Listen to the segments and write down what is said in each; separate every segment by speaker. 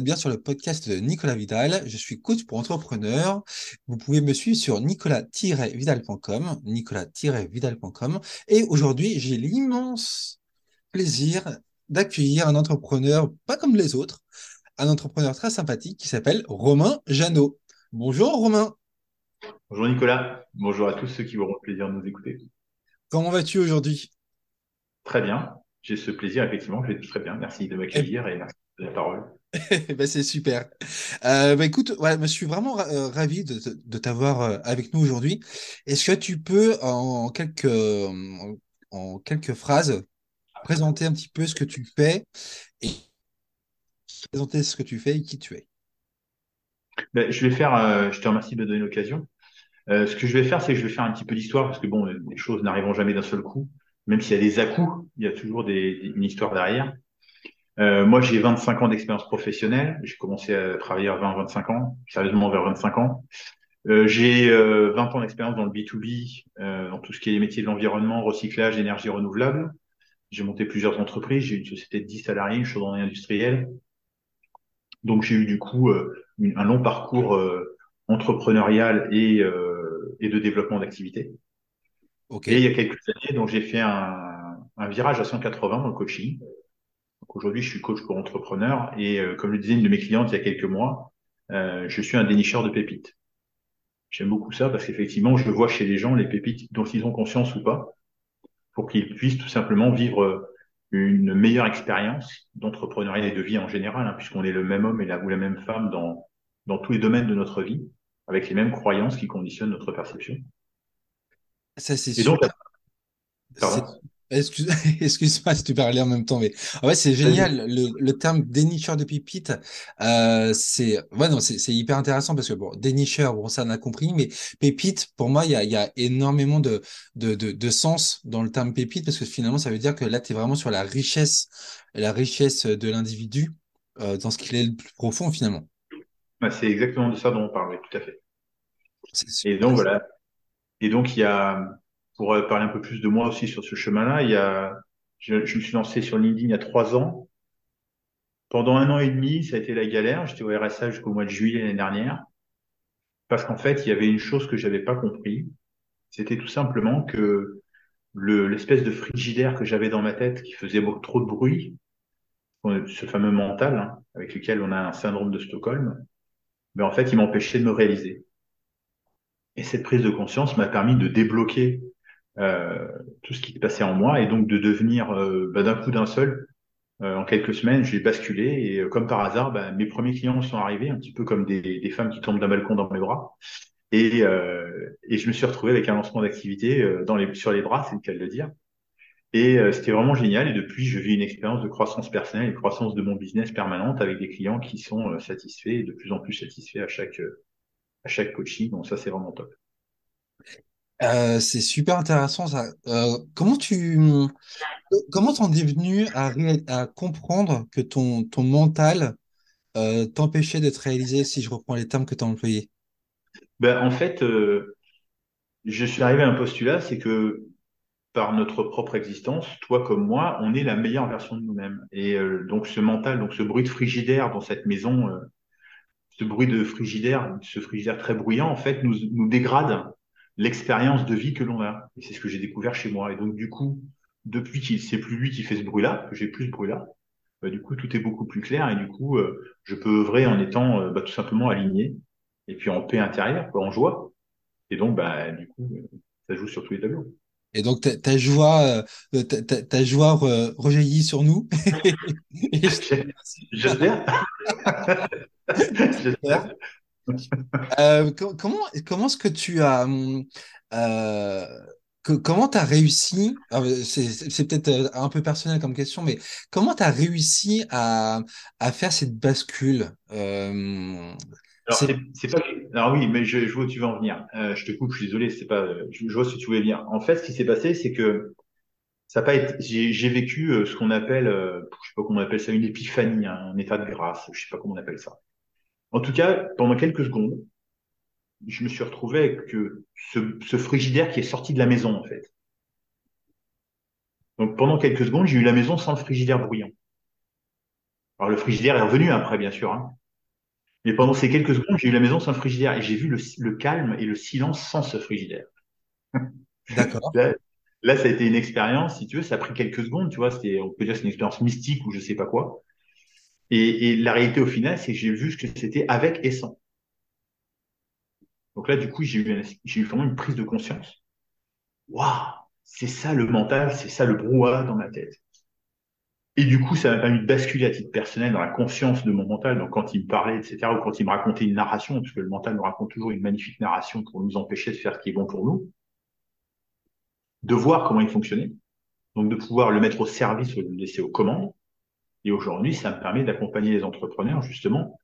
Speaker 1: Êtes bien sur le podcast de Nicolas Vidal. Je suis coach pour entrepreneurs. Vous pouvez me suivre sur nicolas-vidal.com, nicolas-vidal.com. Et aujourd'hui, j'ai l'immense plaisir d'accueillir un entrepreneur pas comme les autres, un entrepreneur très sympathique qui s'appelle Romain Jeannot. Bonjour Romain.
Speaker 2: Bonjour Nicolas. Bonjour à tous ceux qui auront le plaisir de nous écouter.
Speaker 1: Comment vas-tu aujourd'hui?
Speaker 2: Très bien. J'ai ce plaisir, effectivement. Je vais très bien. Merci de m'accueillir et merci la parole.
Speaker 1: ben, c'est super. Euh, bah, écoute, ouais, je suis vraiment euh, ravi de, de t'avoir euh, avec nous aujourd'hui. Est-ce que tu peux, en quelques, en quelques phrases, présenter un petit peu ce que tu fais et présenter ce que tu fais et qui tu es?
Speaker 2: Ben, Je vais faire, je te remercie de me donner l'occasion. ce que je vais faire, c'est que je vais faire un petit peu d'histoire parce que bon, les choses n'arriveront jamais d'un seul coup. Même s'il y a des à-coups, il y a toujours une histoire derrière. Euh, moi, j'ai 25 ans d'expérience professionnelle. J'ai commencé à travailler à 20-25 ans, sérieusement vers 25 ans. Euh, j'ai euh, 20 ans d'expérience dans le B2B, euh, dans tout ce qui est les métiers de l'environnement, recyclage, énergie renouvelable. J'ai monté plusieurs entreprises. J'ai une société de 10 salariés, une chaudronnerie industrielle. Donc, j'ai eu du coup euh, un long parcours euh, entrepreneurial et, et de développement d'activité. Okay. Et il y a quelques années, donc j'ai fait un, un virage à 180 dans le coaching aujourd'hui, je suis coach pour entrepreneurs et euh, comme le disait une de mes clientes il y a quelques mois, euh, je suis un dénicheur de pépites. J'aime beaucoup ça parce qu'effectivement, je vois chez les gens les pépites dont ils ont conscience ou pas, pour qu'ils puissent tout simplement vivre une meilleure expérience d'entrepreneuriat et de vie en général, hein, puisqu'on est le même homme et la, ou la même femme dans, dans tous les domaines de notre vie, avec les mêmes croyances qui conditionnent notre perception.
Speaker 1: Ça, c'est super. Donc, Excuse, excuse-moi si tu parlais en même temps, mais en ouais, c'est génial. Le, le, terme dénicheur de pépites, euh, c'est ouais, non, c'est, c'est hyper intéressant parce que bon, dénicheur, bon, ça on a compris, mais pépite, pour moi, il y a, y a énormément de, de, de, de, sens dans le terme pépite parce que finalement, ça veut dire que là, tu es vraiment sur la richesse, la richesse de l'individu euh, dans ce qu'il est le plus profond finalement.
Speaker 2: Ouais, c'est exactement de ça dont on parle, tout à fait. Et donc voilà. Et donc il y a pour euh, parler un peu plus de moi aussi sur ce chemin-là, il y a, je, me suis lancé sur LinkedIn il y a trois ans. Pendant un an et demi, ça a été la galère. J'étais au RSA jusqu'au mois de juillet l'année dernière. Parce qu'en fait, il y avait une chose que j'avais pas compris. C'était tout simplement que le, l'espèce de frigidaire que j'avais dans ma tête qui faisait trop de bruit, ce fameux mental hein, avec lequel on a un syndrome de Stockholm, mais en fait, il m'empêchait de me réaliser. Et cette prise de conscience m'a permis de débloquer tout ce qui se passait en moi et donc de devenir euh, bah, d'un coup d'un seul euh, en quelques semaines, j'ai basculé et comme par hasard, bah, mes premiers clients sont arrivés, un petit peu comme des, femmes qui tombent d'un balcon dans mes bras. Et, euh, et je me suis retrouvé avec un lancement d'activité sur les bras, c'est le cas de le dire. Et euh, c'était vraiment génial. Et depuis, je vis une expérience de croissance personnelle et croissance de mon business permanente avec des clients qui sont satisfaits et de plus en plus satisfaits à chaque, à chaque coaching. Donc ça, c'est vraiment top.
Speaker 1: Euh, c'est super intéressant ça. Euh, comment tu comment t'en es venu à, comprendre que ton, mental euh, t'empêchait de te réaliser, si je reprends les termes que tu as employés?
Speaker 2: Ben, en fait, euh, je suis arrivé à un postulat, c'est que par notre propre existence, toi comme moi, on est la meilleure version de nous-mêmes. Et euh, donc ce mental, donc ce bruit de frigidaire dans cette maison, euh, ce bruit de frigidaire, ce frigidaire très bruyant, en fait, nous, nous dégrade l'expérience de vie que l'on a. Et c'est ce que j'ai découvert chez moi. Et donc, du coup, depuis qu'il c'est plus lui qui fait ce bruit-là, que j'ai plus ce bruit-là, bah, du coup, tout est beaucoup plus clair et du coup, euh, je peux œuvrer en étant euh, bah, tout simplement aligné et puis en paix intérieure, quoi, en joie. Et donc, bah, du coup, euh, ça joue sur tous les tableaux.
Speaker 1: Et donc ta, ta joie, ta, ta, ta, joie rejaillit sur nous.
Speaker 2: J'espère.
Speaker 1: J'espère. Euh, comment comment est-ce que tu as euh, que, comment tu as réussi c'est peut-être euh, un peu personnel comme question mais comment tu as réussi à, à faire cette bascule
Speaker 2: euh, alors, c'est pas alors oui mais je, je, vois où tu veux en venir. Je te coupe je suis désolé c'est pas je, je, vois ce que tu voulais dire. En fait ce qui s'est passé c'est que ça pas été j'ai vécu ce qu'on appelle je sais pas comment on appelle ça une épiphanie un état de grâce je sais pas comment on appelle ça en tout cas, pendant quelques secondes, je me suis retrouvé avec ce, ce frigidaire qui est sorti de la maison, en fait. Donc pendant quelques secondes, j'ai eu la maison sans le frigidaire bruyant. Alors le frigidaire est revenu après, bien sûr. Hein. Mais pendant ces quelques secondes, j'ai eu la maison sans le frigidaire et j'ai vu le, calme et le silence sans ce frigidaire.
Speaker 1: D'accord.
Speaker 2: là, ça a été une expérience, si tu veux, ça a pris quelques secondes, tu vois, c'était, on peut dire c'est une expérience mystique ou je sais pas quoi. Et, et la réalité au final, c'est que j'ai vu ce que c'était avec et sans. Donc là, du coup, j'ai eu, eu vraiment une prise de conscience. Waouh, c'est ça le mental, c'est ça le brouhaha dans ma tête. Et du coup, ça m'a permis de basculer à titre personnel dans la conscience de mon mental. Donc, quand il me parlait, etc., ou quand il me racontait une narration, parce que le mental nous raconte toujours une magnifique narration pour nous empêcher de faire ce qui est bon pour nous, de voir comment il fonctionnait, donc de pouvoir le mettre au service ou le laisser aux commandes. Et aujourd'hui, ça me permet d'accompagner les entrepreneurs justement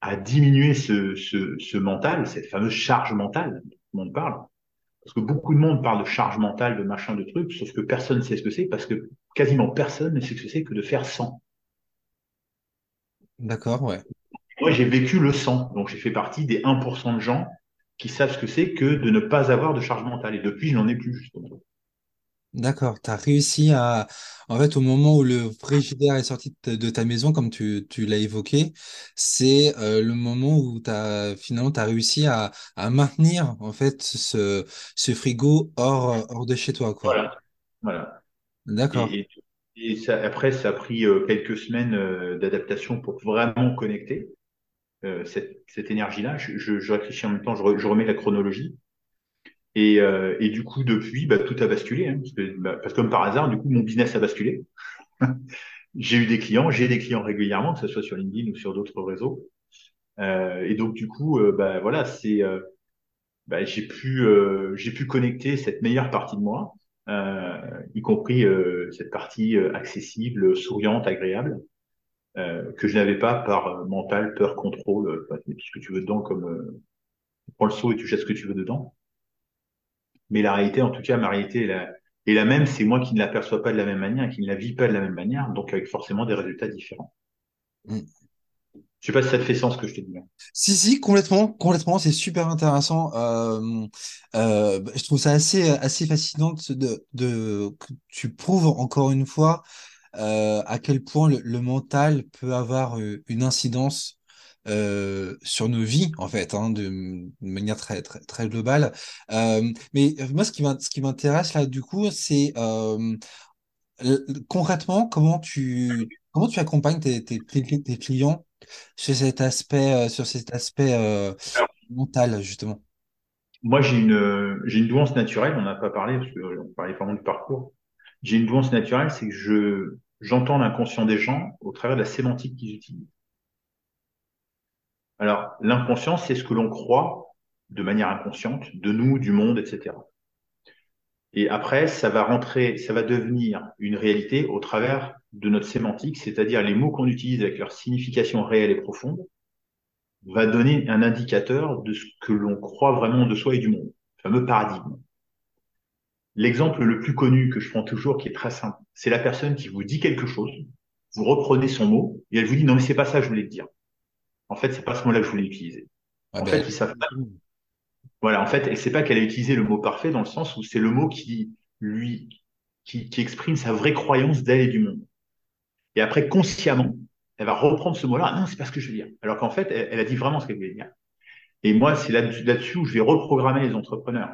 Speaker 2: à diminuer ce, ce, ce mental, cette fameuse charge mentale dont tout le monde parle, parce que beaucoup de monde parle de charge mentale, de machin, de trucs, sauf que personne ne sait ce que c'est, parce que quasiment personne ne sait ce que c'est que de faire 100.
Speaker 1: D'accord, ouais.
Speaker 2: Moi, j'ai vécu le 100, donc j'ai fait partie des 1% de gens qui savent ce que c'est que de ne pas avoir de charge mentale. Et depuis, je n'en ai plus, justement.
Speaker 1: D'accord, tu as réussi à, en fait, au moment où le frigidaire est sorti de ta maison, comme tu, tu l'as évoqué, c'est euh, le moment où as, finalement tu as réussi à, à maintenir en fait ce, ce frigo hors, hors de chez toi, quoi.
Speaker 2: Voilà, voilà.
Speaker 1: D'accord.
Speaker 2: Et, et, ça, après, ça a pris euh, quelques semaines euh, d'adaptation pour vraiment connecter cette, cette énergie-là. Je, je, je, réfléchis en même temps, je, je remets la chronologie. Et, euh, et, du coup, depuis, bah, tout a basculé. Hein, parce, que, bah, parce, que, comme par hasard, du coup, mon business a basculé. j'ai eu des clients, j'ai des clients régulièrement, que ce soit sur LinkedIn ou sur d'autres réseaux. Euh, et donc, du coup, euh, bah, voilà, c'est, euh, bah, j'ai pu, euh, j'ai pu connecter cette meilleure partie de moi, y compris cette partie accessible, souriante, agréable, que je n'avais pas par mental, peur, contrôle, tout ce que tu veux dedans, comme tu prends le saut et tu jettes ce que tu veux dedans. Mais la réalité, en tout cas, ma réalité est la, est la même. C'est moi qui ne l'aperçois pas de la même manière, qui ne la vis pas de la même manière, donc avec forcément des résultats différents. Mm. Je sais pas si ça te fait sens ce que je te dis.
Speaker 1: Si, si, complètement, complètement. C'est super intéressant. Euh, euh, je trouve ça assez, assez fascinant de, de, que tu prouves encore une fois euh, à quel point le, le, mental peut avoir une incidence euh, sur nos vies en fait, hein, de, de, manière très très très globale. Euh, mais moi, ce qui m'intéresse là, du coup, c'est euh, concrètement comment tu comment tu accompagnes tes, tes, tes clients sur cet aspect euh, sur cet aspect euh, mental justement?
Speaker 2: Moi, j'ai une j'ai une douance naturelle. On n'a pas parlé parce qu'on parlait vraiment du parcours. J'ai une douance naturelle, c'est que je j'entends l'inconscient des gens au travers de la sémantique qu'ils utilisent. Alors, l'inconscient, c'est ce que l'on croit de manière inconsciente de nous, du monde, etc. Et après, ça va rentrer, ça va devenir une réalité au travers de notre sémantique, c'est-à-dire les mots qu'on utilise avec leur signification réelle et profonde, va donner un indicateur de ce que l'on croit vraiment de soi et du monde, le fameux paradigme. L'exemple le plus connu que je prends toujours, qui est très simple, c'est la personne qui vous dit quelque chose, vous reprenez son mot, et elle vous dit non mais c'est pas ça que je voulais te dire. En fait, c'est pas ce mot-là que je voulais utiliser. en ben, fait, ils savent pas. Voilà, en fait, c'est pas qu'elle a utilisé le mot parfait dans le sens où c'est le mot qui lui qui, qui exprime sa vraie croyance d'elle et du monde. Et après, consciemment, elle va reprendre ce mot-là. Non, c'est pas ce que je veux dire. Alors qu'en fait, elle, a dit vraiment ce qu'elle voulait dire. Et moi, c'est là-dessus où je vais reprogrammer les entrepreneurs.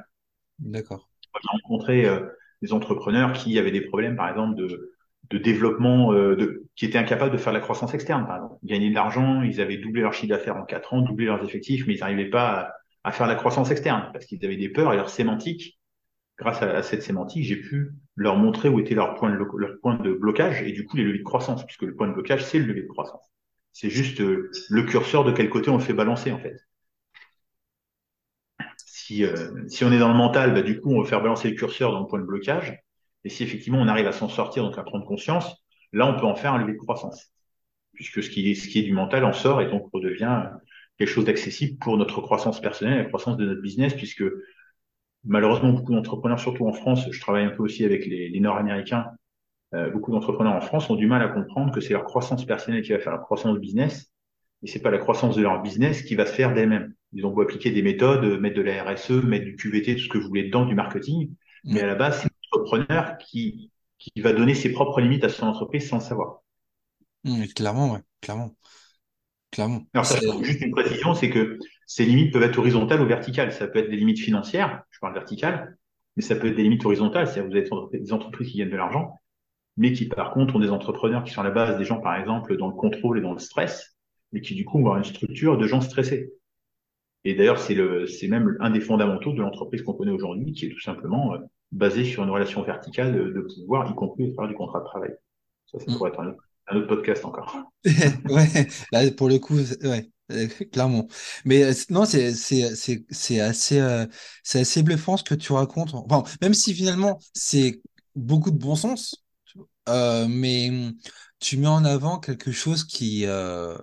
Speaker 1: D'accord.
Speaker 2: J'ai rencontré euh, des entrepreneurs qui avaient des problèmes, par exemple, de, de développement, euh, qui étaient incapables de faire la croissance externe, par exemple. Gagner de l'argent, ils avaient doublé leur chiffre d'affaires en quatre ans, doublé leurs effectifs, mais ils n'arrivaient pas à, faire la croissance externe parce qu'ils avaient des peurs et leur sémantique. Grâce à, cette sémantique, j'ai pu leur montrer où était leur point, de, blocage et du coup les leviers de croissance, puisque le point de blocage, c'est le levier de croissance. C'est juste euh, le curseur de quel côté on le fait balancer, en fait. Si, euh, si on est dans le mental, bah, du coup, on va faire balancer le curseur dans le point de blocage. Et si effectivement on arrive à s'en sortir, donc à prendre conscience, là on peut en faire un levier de croissance. Puisque ce qui est, ce qui est du mental en sort et donc redevient quelque chose d'accessible pour notre croissance personnelle, la croissance de notre business, puisque malheureusement beaucoup d'entrepreneurs, surtout en France, je travaille un peu aussi avec les, les Nord-Américains, euh, beaucoup d'entrepreneurs en France ont du mal à comprendre que c'est leur croissance personnelle qui va faire la croissance business, et c'est pas la croissance de leur business qui va se faire d'elle-même. Ils ont beau appliquer des méthodes, mettre de la RSE, mettre du QVT, tout ce que vous voulez dedans, du marketing, mais à la base, c'est entrepreneur qui, qui va donner ses propres limites à son entreprise sans le savoir.
Speaker 1: Mmh, clairement, ouais, clairement, clairement.
Speaker 2: Alors, ça, juste une précision, c'est que ces limites peuvent être horizontales ou verticales. Ça peut être des limites financières, je parle verticales, mais ça peut être des limites horizontales, c'est-à-dire vous avez des entreprises qui gagnent de l'argent, mais qui par contre ont des entrepreneurs qui sont à la base des gens, par exemple, dans le contrôle et dans le stress, mais qui du coup vont avoir une structure de gens stressés. Et d'ailleurs, c'est le, c'est même un des fondamentaux de l'entreprise qu'on connaît aujourd'hui, qui est tout simplement euh, basé sur une relation verticale de, pouvoir, y compris au travers du contrat de travail. Ça, ça mm. pourrait être un autre, podcast encore.
Speaker 1: ouais, là, pour le coup, ouais, euh, clairement. Mais euh, non, c'est, c'est, c'est, c'est assez, c'est assez bluffant ce que tu racontes. Enfin, même si finalement, c'est beaucoup de bon sens, mais tu mets en avant quelque chose qui, euh,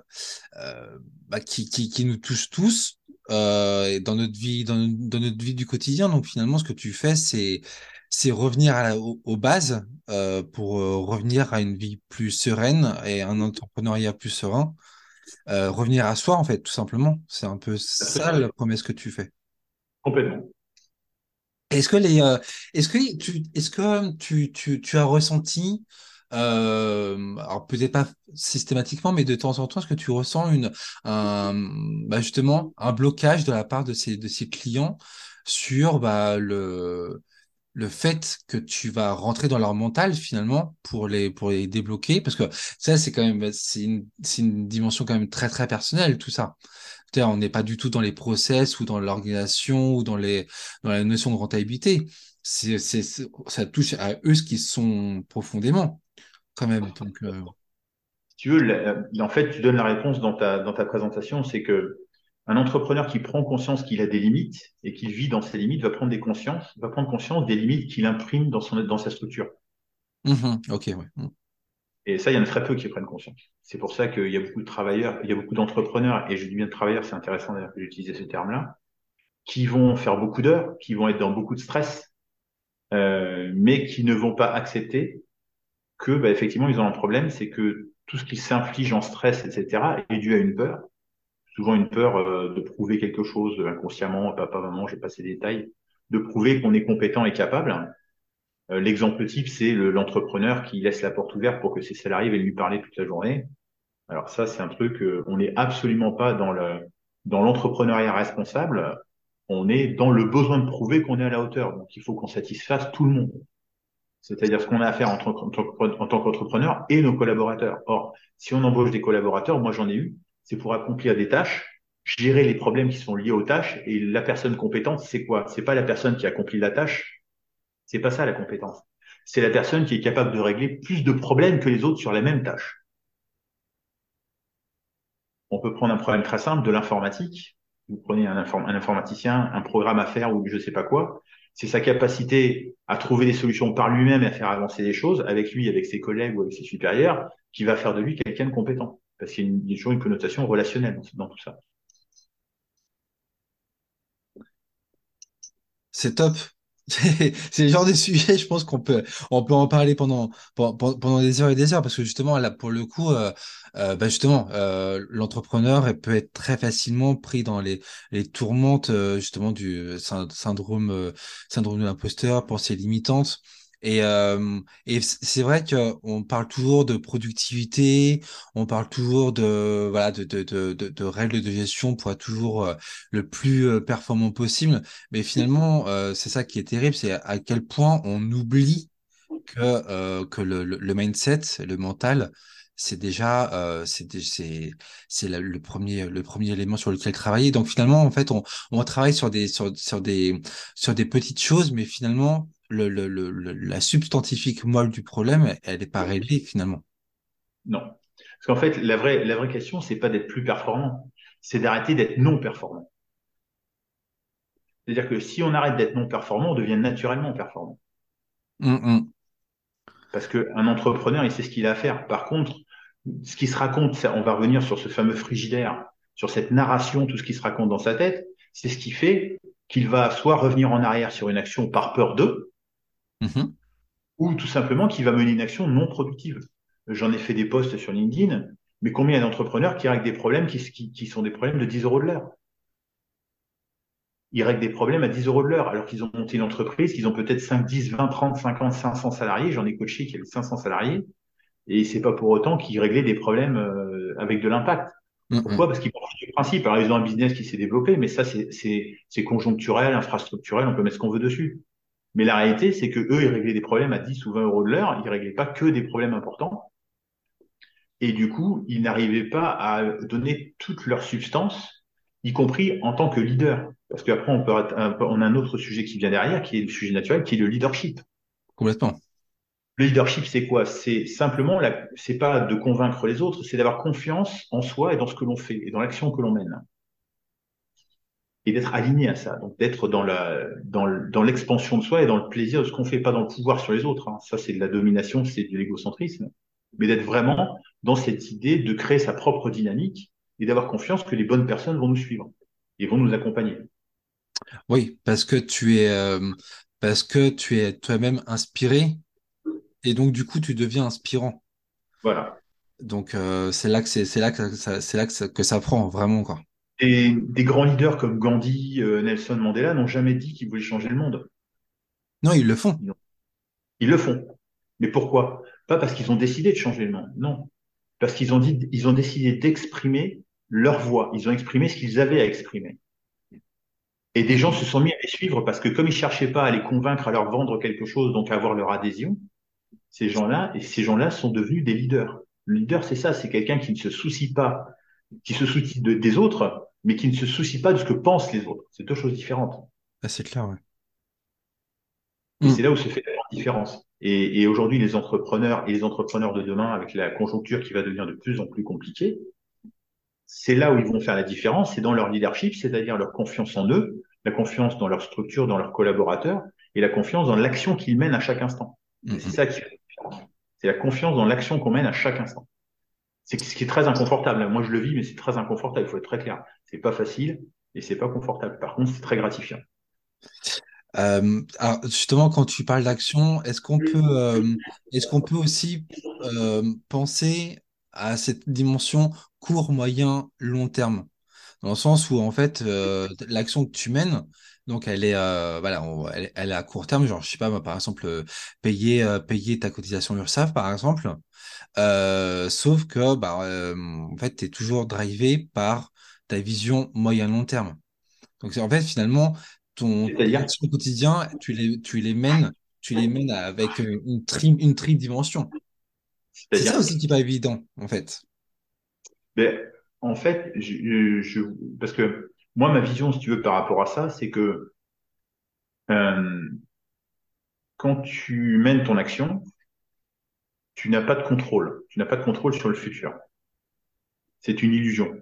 Speaker 1: bah, qui, qui, qui, nous touche tous euh, dans notre vie, dans, dans, notre vie du quotidien. Donc finalement, ce que tu fais, c'est c'est revenir à la, aux, bases euh, pour euh, revenir à une vie plus sereine et un entrepreneuriat plus serein. Revenir à soi, en fait, tout simplement. C'est un peu ça la promesse que tu fais.
Speaker 2: Complètement.
Speaker 1: Est-ce que les, est-ce que tu, est-ce que tu, tu, tu as ressenti euh, alors peut-être pas systématiquement, mais de temps en temps, est-ce que tu ressens une, un, bah justement un blocage de la part de ces, de ces clients sur bah, le, le fait que tu vas rentrer dans leur mental finalement pour les, pour les débloquer? Parce que ça, c'est quand même c'est une, une dimension quand même très très personnelle, tout ça. On n'est pas du tout dans les process ou dans l'organisation ou dans les dans la notion de rentabilité. C'est, ça touche à eux ce qui sont profondément quand même. Donc, euh,
Speaker 2: Si tu veux, en fait, tu donnes la réponse dans ta, dans ta présentation, c'est que un entrepreneur qui prend conscience qu'il a des limites et qu'il vit dans ses limites va prendre des consciences, va prendre conscience des limites qu'il imprime dans son dans sa structure.
Speaker 1: Mm-hmm. ok, ouais. Mm.
Speaker 2: Et ça, il y en a très peu qui prennent conscience. C'est pour ça qu'il y a beaucoup de travailleurs, il y a beaucoup d'entrepreneurs, et je dis bien de travailleurs, c'est intéressant d'ailleurs que j'utilise ce terme-là, qui vont faire beaucoup d'heures, qui vont être dans beaucoup de stress, euh, mais qui ne vont pas accepter que bah, effectivement ils ont un problème, c'est que tout ce qui s'inflige en stress, etc., est dû à une peur. Souvent une peur euh, de prouver quelque chose inconsciemment, papa, maman, j'ai passé des détails, de prouver qu'on est compétent et capable. Euh, l'exemple type, c'est l'entrepreneur qui laisse la porte ouverte pour que ses salariés viennent lui parler toute la journée. Alors ça, c'est un truc, euh, on n'est absolument pas dans le dans l'entrepreneuriat responsable. On est dans le besoin de prouver qu'on est à la hauteur. Donc il faut qu'on satisfasse tout le monde c'est-à-dire ce qu'on a à faire en tant, qu'entrepreneur et nos collaborateurs. Or, si on embauche des collaborateurs, moi j'en ai eu, c'est pour accomplir des tâches, gérer les problèmes qui sont liés aux tâches, et la personne compétente, c'est quoi? C'est pas la personne qui accomplit la tâche, c'est pas ça la compétence. C'est la personne qui est capable de régler plus de problèmes que les autres sur la même tâche. On peut prendre un problème très simple de l'informatique. Vous prenez un, informaticien, un programme à faire ou je sais pas quoi c'est sa capacité à trouver des solutions par lui-même et à faire avancer les choses avec lui, avec ses collègues ou avec ses supérieurs, qui va faire de lui quelqu'un de compétent. Parce qu'il y a toujours une connotation relationnelle dans tout ça.
Speaker 1: C'est top. C'est le genre de sujet, je pense qu'on peut, on peut en parler pendant, pendant, des heures et des heures, parce que justement, là, pour le coup, euh, euh, bah justement, euh, l'entrepreneur peut être très facilement pris dans les, les tourmentes, justement, du syndrome, syndrome de l'imposteur, pensée limitante. Et, euh, et c'est vrai qu'on parle toujours de productivité, on parle toujours de voilà de, de, de, de, règles de gestion pour être toujours le plus performant possible. Mais finalement, euh, c'est ça qui est terrible, c'est à quel point on oublie que euh, que le, le, mindset, le mental, c'est déjà euh, c'est le premier le premier élément sur lequel travailler. Donc finalement, en fait, on on travaille sur des sur sur des sur des petites choses, mais finalement le, le, le, la substantifique moelle du problème, elle n'est pas réglée finalement.
Speaker 2: Non. Parce qu'en fait, la vraie, la vraie question, c'est pas d'être plus performant, c'est d'arrêter d'être non performant. C'est-à-dire que si on arrête d'être non performant, on devient naturellement performant.
Speaker 1: Hum, hum.
Speaker 2: Parce qu'un entrepreneur, il sait ce qu'il a à faire. Par contre, ce qui se raconte, on va revenir sur ce fameux frigidaire, sur cette narration, tout ce qui se raconte dans sa tête, c'est ce qui fait qu'il va soit revenir en arrière sur une action par peur d'eux,
Speaker 1: Mhm.
Speaker 2: Ou tout simplement qui va mener une action non productive. J'en ai fait des posts sur LinkedIn, mais combien d'entrepreneurs qui règlent des problèmes qui, qui, sont des problèmes de 10 euros de l'heure? Ils règlent des problèmes à 10 euros de l'heure, alors qu'ils ont monté une entreprise, qu'ils ont peut-être 5, 10, 20, 30, 50, 500 salariés. J'en ai coaché qui avait 500 salariés. Et c'est pas pour autant qu'ils réglaient des problèmes euh, avec de l'impact. Pourquoi? Parce qu'ils partent du principe. Alors, ils ont un business qui s'est développé, mais ça, c'est conjoncturel, infrastructurel, on peut mettre ce qu'on veut dessus. Mais la réalité, c'est que eux, ils réglaient des problèmes à 10 ou 20 euros de l'heure, ils réglaient pas que des problèmes importants. Et du coup, ils n'arrivaient pas à donner toute leur substance, y compris en tant que leader. Parce qu'après, on, peut, on a un autre sujet qui vient derrière, qui est le sujet naturel, qui est le leadership.
Speaker 1: Complètement.
Speaker 2: Le leadership, c'est quoi? C'est simplement, c'est pas de convaincre les autres, c'est d'avoir confiance en soi et dans ce que l'on fait et dans l'action que l'on mène. Et d'être aligné à ça, donc d'être dans la, dans, l'expansion de soi et dans le plaisir de ce qu'on fait, pas dans le pouvoir sur les autres. Hein. Ça, c'est de la domination, c'est de l'égocentrisme, mais d'être vraiment dans cette idée de créer sa propre dynamique et d'avoir confiance que les bonnes personnes vont nous suivre et vont nous accompagner.
Speaker 1: Oui, parce que tu es, euh, parce que tu es toi-même inspiré et donc, du coup, tu deviens inspirant.
Speaker 2: Voilà.
Speaker 1: Donc, euh, c'est là que c'est, là que ça, c'est là que ça, que ça prend vraiment, quoi.
Speaker 2: Et des grands leaders comme Gandhi, euh, Nelson Mandela n'ont jamais dit qu'ils voulaient changer le monde.
Speaker 1: Non, ils le font.
Speaker 2: Ils le font. Mais pourquoi? Pas parce qu'ils ont décidé de changer le monde. Non. Parce qu'ils ont dit, ils ont décidé d'exprimer leur voix. Ils ont exprimé ce qu'ils avaient à exprimer. Et des gens se sont mis à les suivre parce que comme ils cherchaient pas à les convaincre, à leur vendre quelque chose, donc à avoir leur adhésion, ces gens-là, et ces gens-là sont devenus des leaders. Le leader, c'est ça, c'est quelqu'un qui ne se soucie pas, qui se soucie des autres, mais qui ne se soucie pas de ce que pensent les autres. C'est deux choses différentes.
Speaker 1: Ah, c'est clair, ouais.
Speaker 2: Et mm. c'est là où se fait la différence. Et, et aujourd'hui, les entrepreneurs et les entrepreneurs de demain, avec la conjoncture qui va devenir de plus en plus compliquée, c'est là où ils vont faire la différence, c'est dans leur leadership, c'est-à-dire leur confiance en eux, la confiance dans leur structure, dans leurs collaborateurs, et la confiance dans l'action qu'ils mènent à chaque instant. C'est ça qui fait C'est la confiance dans l'action qu'on mène à chaque instant. C'est ce qui est très inconfortable. Moi, je le vis, mais c'est très inconfortable. Il faut être très clair. C'est pas facile et c'est pas confortable. Par contre, c'est très gratifiant.
Speaker 1: Euh, alors justement, quand tu parles d'action, est-ce qu'on peut, euh, est-ce qu'on peut aussi euh, penser à cette dimension court, moyen, long terme, dans le sens où en fait, l'action que tu mènes, donc elle est euh, voilà, elle, est à court terme, genre je sais pas par exemple euh, payer euh, payer ta cotisation URSAF par exemple. sauf que bah en fait tu es toujours drivé par ta vision moyen long terme. Donc en fait finalement ton action quotidien, tu les tu les mènes tu les mènes avec une tri une dimension. C'est ça aussi qui n'est pas évident en fait.
Speaker 2: Mais en fait, je, je, parce que moi, ma vision, si tu veux, par rapport à ça, c'est que euh, quand tu mènes ton action, tu n'as pas de contrôle. Tu n'as pas de contrôle sur le futur. C'est une illusion.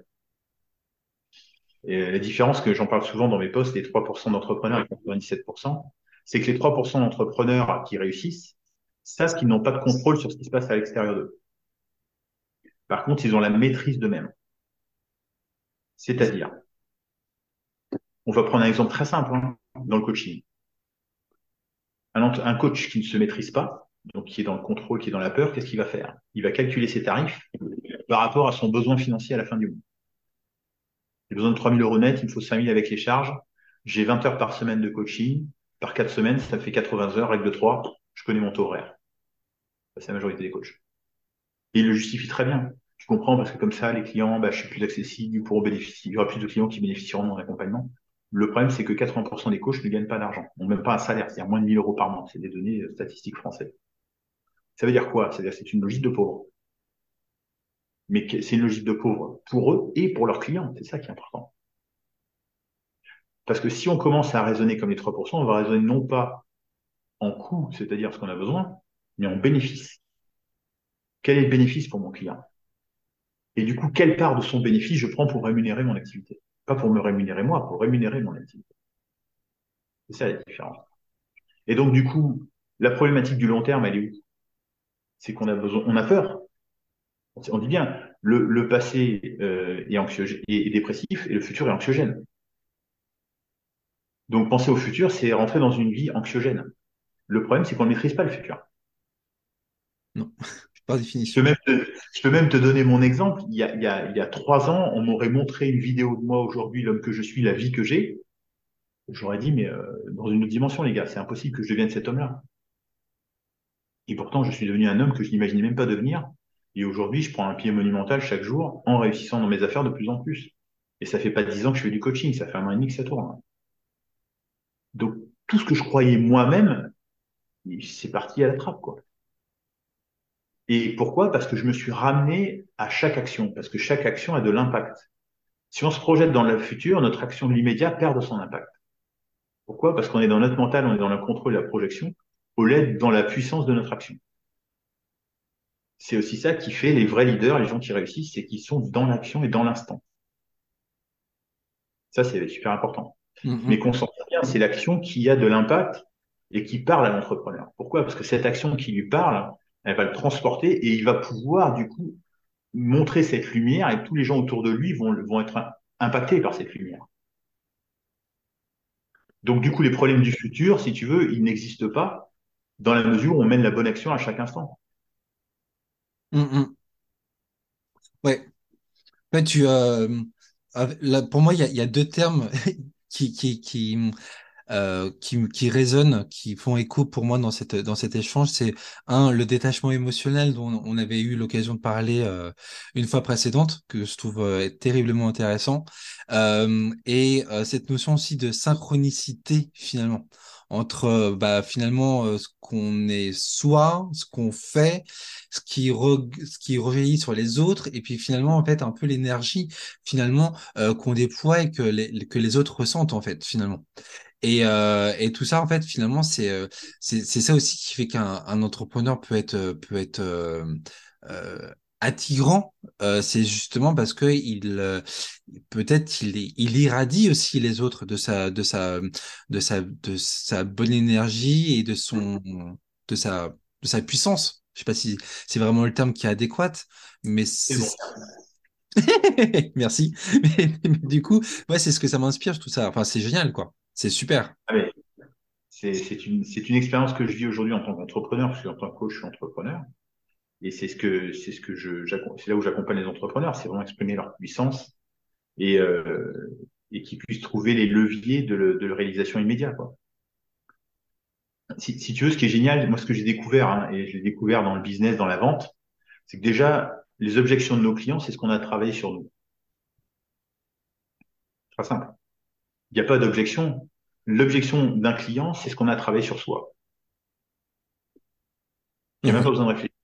Speaker 2: Et la différence que j'en parle souvent dans mes posts, les 3% d'entrepreneurs et 97%, c'est que les 3% d'entrepreneurs qui réussissent savent qu'ils n'ont pas de contrôle sur ce qui se passe à l'extérieur d'eux. Par contre, ils ont la maîtrise d'eux-mêmes. C'est-à-dire, on va prendre un exemple très simple hein, dans le coaching. Un, coach qui ne se maîtrise pas, donc qui est dans le contrôle, qui est dans la peur, qu'est-ce qu'il va faire? Il va calculer ses tarifs par rapport à son besoin financier à la fin du mois. J'ai besoin de 3000 euros net, il me faut 5000 avec les charges. J'ai 20 heures par semaine de coaching. Par 4 semaines, ça fait 80 heures, règle de 3. Je connais mon taux horaire. C'est la majorité des coachs. Et il le justifie très bien. Tu comprends parce que comme ça, les clients, bah, je suis plus accessible. Il y aura plus de clients qui bénéficieront de mon accompagnement. Le problème, c'est que 80% des coachs ne gagnent pas d'argent, n'ont même pas un salaire, c'est-à-dire moins de 1000 euros par mois. C'est des données euh, statistiques françaises. Ça veut dire quoi? C'est-à-dire c'est une logique de pauvre. Mais c'est une logique de pauvre pour eux et pour leurs clients. C'est ça qui est important. Parce que si on commence à raisonner comme les 3%, on va raisonner non pas en coût, c'est-à-dire ce qu'on a besoin, mais en bénéfice. Quel est le bénéfice pour mon client? Et du coup, quelle part de son bénéfice je prends pour rémunérer mon activité? Pas pour me rémunérer moi, pour rémunérer mon activité. C'est ça la différence. Et donc, du coup, la problématique du long terme, elle est où? C'est qu'on a besoin, on a peur. On dit bien, le, passé euh, est, anxiogène, est, dépressif et le futur est anxiogène. Donc, penser au futur, c'est rentrer dans une vie anxiogène. Le problème, c'est qu'on ne maîtrise pas le futur.
Speaker 1: Non. Je
Speaker 2: peux, même te, donner mon exemple. Il y, a, trois ans, on m'aurait montré une vidéo de moi aujourd'hui, l'homme que je suis, la vie que j'ai. J'aurais dit, mais euh, dans une autre dimension, les gars, c'est impossible que je devienne cet homme-là. Et pourtant, je suis devenu un homme que je n'imaginais même pas devenir. Et aujourd'hui, je prends un pied monumental chaque jour en réussissant dans mes affaires de plus en plus. Et ça fait pas dix ans que je fais du coaching, ça fait un an et demi que ça tourne. Donc, tout ce que je croyais moi-même, c'est parti à la trappe, quoi. Et pourquoi? Parce que je me suis ramené à chaque action, parce que chaque action a de l'impact. Si on se projette dans le futur, notre action de l'immédiat perd de son impact. Pourquoi? Parce qu'on est dans notre mental, on est dans le contrôle et la projection, au lieu dans la puissance de notre action. C'est aussi ça qui fait les vrais leaders, les gens qui réussissent, c'est qu'ils sont dans l'action et dans l'instant. Ça, c'est super important. Mm-hmm. Mais qu'on s'en bien, c'est l'action qui a de l'impact et qui parle à l'entrepreneur. Pourquoi? Parce que cette action qui lui parle, elle va le transporter et il va pouvoir du coup montrer cette lumière et tous les gens autour de lui vont, être impactés par cette lumière. Donc du coup, les problèmes du futur, si tu veux, ils n'existent pas dans la mesure où on mène la bonne action à chaque instant.
Speaker 1: Ouais. tu, euh, pour moi, il y a, deux termes qui, euh, qui, qui résonnent, qui font écho pour moi dans, cette, dans cet échange. C'est un, le détachement émotionnel dont on avait eu l'occasion de parler euh, une fois précédente, que je trouve euh, terriblement intéressant, euh, et cette notion aussi de synchronicité finalement entre bah, finalement ce qu'on est soi, ce qu'on fait, ce qui, ce qui rejaillit sur les autres, et puis finalement en fait un peu l'énergie finalement qu'on déploie et que les, que les autres ressentent en fait finalement. Et, euh, et tout ça, en fait, finalement, c'est euh, c'est ça aussi qui fait qu'un un entrepreneur peut être euh, peut être euh, euh attirant. c'est justement parce que il peut-être il il irradie aussi les autres de sa de sa de sa de sa bonne énergie et de son de sa de sa puissance. Je sais pas si c'est vraiment le terme qui est adéquat, mais c'est Merci. Mais, mais, du coup, ouais, c'est ce que ça m'inspire tout ça. Enfin, c'est génial, quoi. C'est super.
Speaker 2: Ah, c'est une, expérience que je vis aujourd'hui en tant qu'entrepreneur, parce qu'en tant que coach, je suis entrepreneur. Et c'est ce que, c'est ce que je, c'est là où j'accompagne les entrepreneurs, c'est vraiment exprimer leur puissance et, euh, et qu'ils puissent trouver les leviers de, de la réalisation immédiate. Quoi. Si, si, tu veux, ce qui est génial, moi, ce que j'ai découvert, hein, et je l'ai découvert dans le business, dans la vente, c'est que déjà, les objections de nos clients, c'est ce qu'on a travaillé sur nous. Très simple. Il n'y a pas d'objection. L'objection d'un client, c'est ce qu'on a travaillé sur soi. Il n'y a même pas besoin de réfléchir.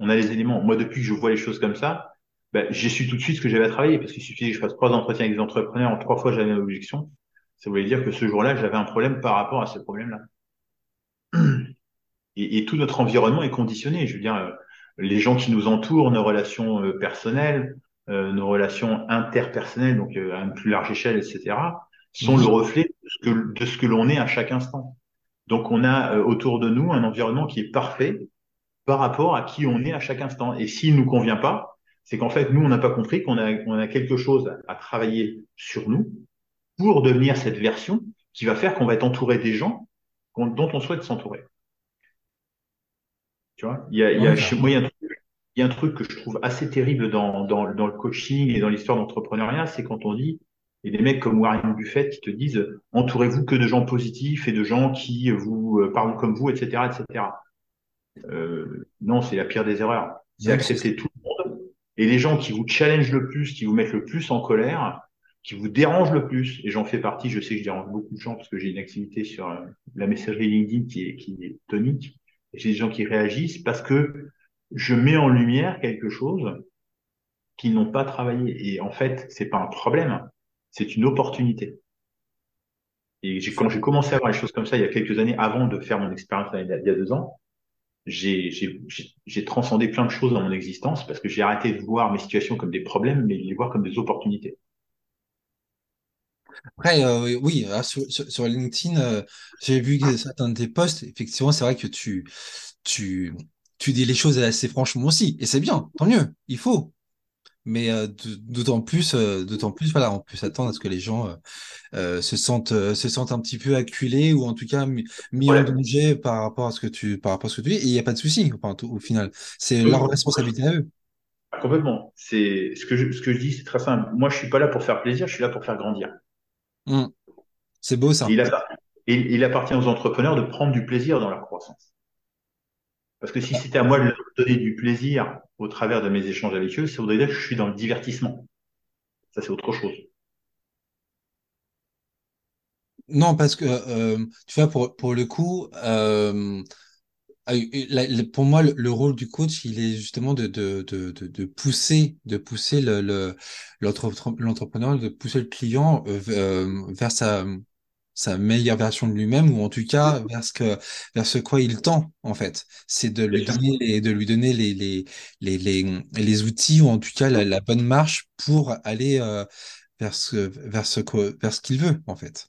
Speaker 2: On a les éléments. Moi, depuis que je vois les choses comme ça, ben, j'ai su tout de suite ce que j'avais à travailler parce qu'il suffisait que je fasse trois entretiens avec des entrepreneurs en trois fois j'avais une objection. Ça voulait dire que ce jour-là, j'avais un problème par rapport à ce problème-là. Et, tout notre environnement est conditionné. Je veux dire, euh, les gens qui nous entourent, nos relations euh, personnelles, euh, nos relations interpersonnelles, donc à une plus large échelle, etc sont le reflet de ce que, de ce que l'on est à chaque instant. Donc on a euh, autour de nous un environnement qui est parfait par rapport à qui on est à chaque instant. Et s'il nous convient pas, c'est qu'en fait nous on n'a pas compris qu'on a, on a quelque chose à, travailler sur nous pour devenir cette version qui va faire qu'on va être entouré des gens dont on souhaite s'entourer. Tu vois, il y a, il y a chez moi il y a un truc il y a un truc que je trouve assez terrible dans, dans, dans le coaching et dans l'histoire d'entrepreneuriat, c'est quand on dit et des mecs comme Warren Buffett qui te disent entourez-vous que de gens positifs et de gens qui vous euh, parlent comme vous, etc., etc. Euh, non, c'est la pire des erreurs. C'est accepter tout le monde et les gens qui vous challengent le plus, qui vous mettent le plus en colère, qui vous dérangent le plus. Et j'en fais partie. Je sais que je dérange beaucoup de gens parce que j'ai une activité sur euh, la messagerie LinkedIn qui est qui est tonique. Et j'ai des gens qui réagissent parce que je mets en lumière quelque chose qu'ils n'ont pas travaillé. Et en fait, c'est pas un problème c'est une opportunité. Et quand j'ai commencé à voir les choses comme ça il y a quelques années, avant de faire mon expérience il y a deux ans, j'ai transcendé plein de choses dans mon existence parce que j'ai arrêté de voir mes situations comme des problèmes, mais de les voir comme des opportunités.
Speaker 1: Après, euh, oui, euh, sur, LinkedIn, euh, j'ai vu certains de tes posts. Effectivement, c'est vrai que tu dis les choses assez franchement aussi, et c'est bien, tant mieux. Il faut, mais euh, d'autant plus euh, d'autant plus voilà on peut s'attendre à ce que les gens euh, se sentent se sentent un petit peu acculés ou en tout cas mis, en danger par rapport à ce que tu par rapport à ce que tu dis et il n'y a pas de souci au final c'est leur responsabilité à eux.
Speaker 2: Ah, complètement. C'est ce que je, ce que je dis c'est très simple. Moi je suis pas là pour faire plaisir je suis là pour faire grandir.
Speaker 1: Mmh. c'est beau ça.
Speaker 2: Il, il appartient aux entrepreneurs de prendre du plaisir dans leur croissance. Parce que si c'était à moi de leur donner du plaisir au travers de mes échanges avec eux, ça voudrait dire que je suis dans le divertissement. Ça, c'est autre chose.
Speaker 1: Non, parce que euh, tu vois, pour, pour le coup, euh, pour moi, le, rôle du coach, il est justement de, de, de, de pousser, de pousser le, le, l'entrepreneur, de pousser le client euh, vers sa, sa meilleure version de lui-même, ou en tout cas vers ce que, vers ce quoi il tend, en fait. C'est de lui donner, les, de lui donner les, les, les, les, les outils, ou en tout cas la, la bonne marche pour aller vers ce, vers ce, vers ce qu'il veut, en fait.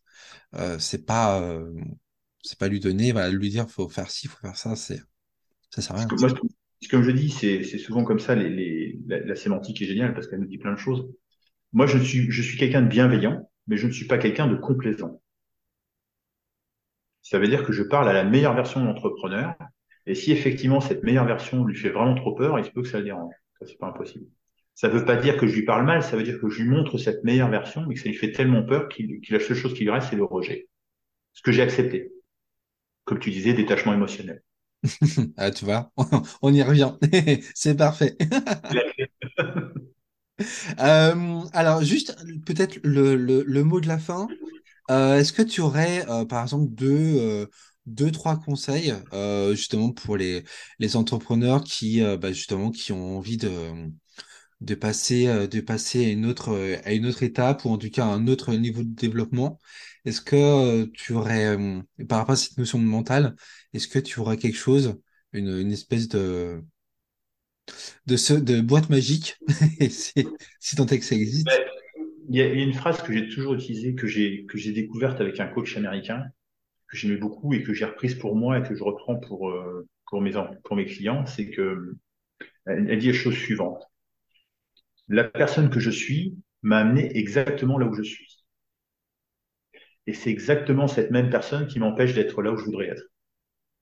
Speaker 1: Euh, c'est pas euh, c'est pas lui donner, voilà, lui dire faut faire ci, faut faire ça, c'est ça sert à rien.
Speaker 2: moi, comme je dis, c'est souvent comme ça. Les, les, la, sémantique est géniale parce qu'elle nous dit plein de choses. Moi, je suis je suis quelqu'un de bienveillant, mais je ne suis pas quelqu'un de complaisant. Ça veut dire que je parle à la meilleure version de l'entrepreneur. Et si effectivement cette meilleure version lui fait vraiment trop peur, il se peut que ça le dérange. Ça, c'est pas impossible. Ça veut pas dire que je lui parle mal, ça veut dire que je lui montre cette meilleure version, mais que ça lui fait tellement peur qu'il la seule chose qui lui reste, c'est le rejet. Ce que j'ai accepté. Comme tu disais, détachement émotionnel.
Speaker 1: ah, tu vois, on y revient. c'est parfait. euh, alors, juste peut-être le, le, le, mot de la fin. Euh, Est-ce que tu aurais, euh, par exemple, deux, euh, deux trois conseils justement pour les, les entrepreneurs qui, bah, justement, qui ont envie de de passer, de passer à une autre, à une autre étape ou en tout cas à un autre niveau de développement? Est-ce que tu aurais, par rapport à cette notion de mental, est-ce que tu aurais quelque chose, une, une espèce de, de, ce, de boîte magique, si, tant est que ça existe?
Speaker 2: Il y a une phrase que j'ai toujours utilisée, que j'ai que j'ai découverte avec un coach américain, que j'aimais beaucoup et que j'ai reprise pour moi et que je reprends pour pour mes pour mes clients, c'est que elle dit la chose suivante la personne que je suis m'a amené exactement là où je suis. Et c'est exactement cette même personne qui m'empêche d'être là où je voudrais être.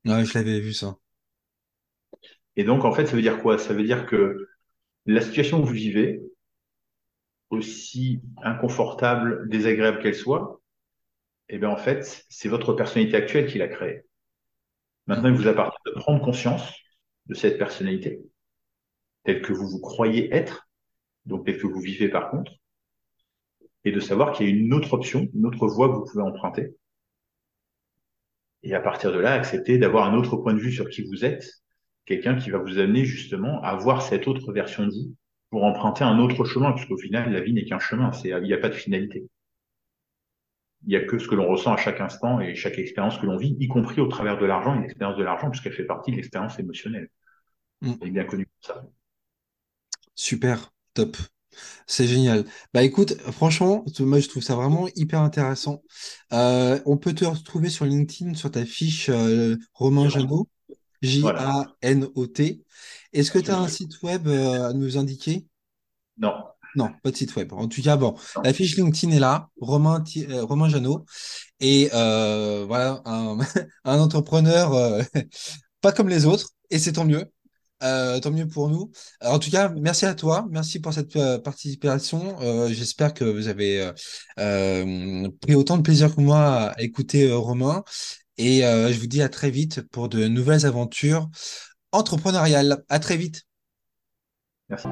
Speaker 1: Ouais, je l'avais vu ça.
Speaker 2: Et donc, en fait, ça veut dire quoi? Ça veut dire que la situation que vous vivez, aussi inconfortable, désagréable qu'elle soit, eh bien, en fait, c'est votre personnalité actuelle qui l'a créée. Maintenant, il vous appartient de prendre conscience de cette personnalité, telle que vous vous croyez être, donc peut-être que vous vivez par contre, et de savoir qu'il y a une autre option, une autre voie que vous pouvez emprunter. Et à partir de là, accepter d'avoir un autre point de vue sur qui vous êtes, quelqu'un qui va vous amener justement à voir cette autre version de vous pour emprunter un autre chemin, puisqu'au final, la vie n'est qu'un chemin, c'est, il n'y a pas de finalité. Il n'y a que ce que l'on ressent à chaque instant et chaque expérience que l'on vit, y compris au travers de l'argent, une expérience de l'argent, puisqu'elle fait partie de l'expérience émotionnelle. Mm. Elle est bien connue pour ça.
Speaker 1: Super. Top. C'est génial. Bah écoute, franchement, moi je trouve ça vraiment hyper intéressant. Euh, on peut te retrouver sur LinkedIn sur ta fiche euh, Romain Janot, J-A-N-O-T. Est-ce que tu as un site web euh, à nous indiquer?
Speaker 2: Non.
Speaker 1: Non, pas de site web. En tout cas, bon, la fiche LinkedIn est là, Romain, Romain Janot. Et voilà, un, un entrepreneur pas comme les autres, et c'est tant mieux. Euh, tant mieux pour nous. en tout cas, merci à toi. Merci pour cette euh, participation. Euh, j'espère que vous avez pris autant de plaisir que moi à écouter Romain. Et je vous dis à très vite pour de nouvelles aventures entrepreneuriales. À très vite.
Speaker 2: Merci.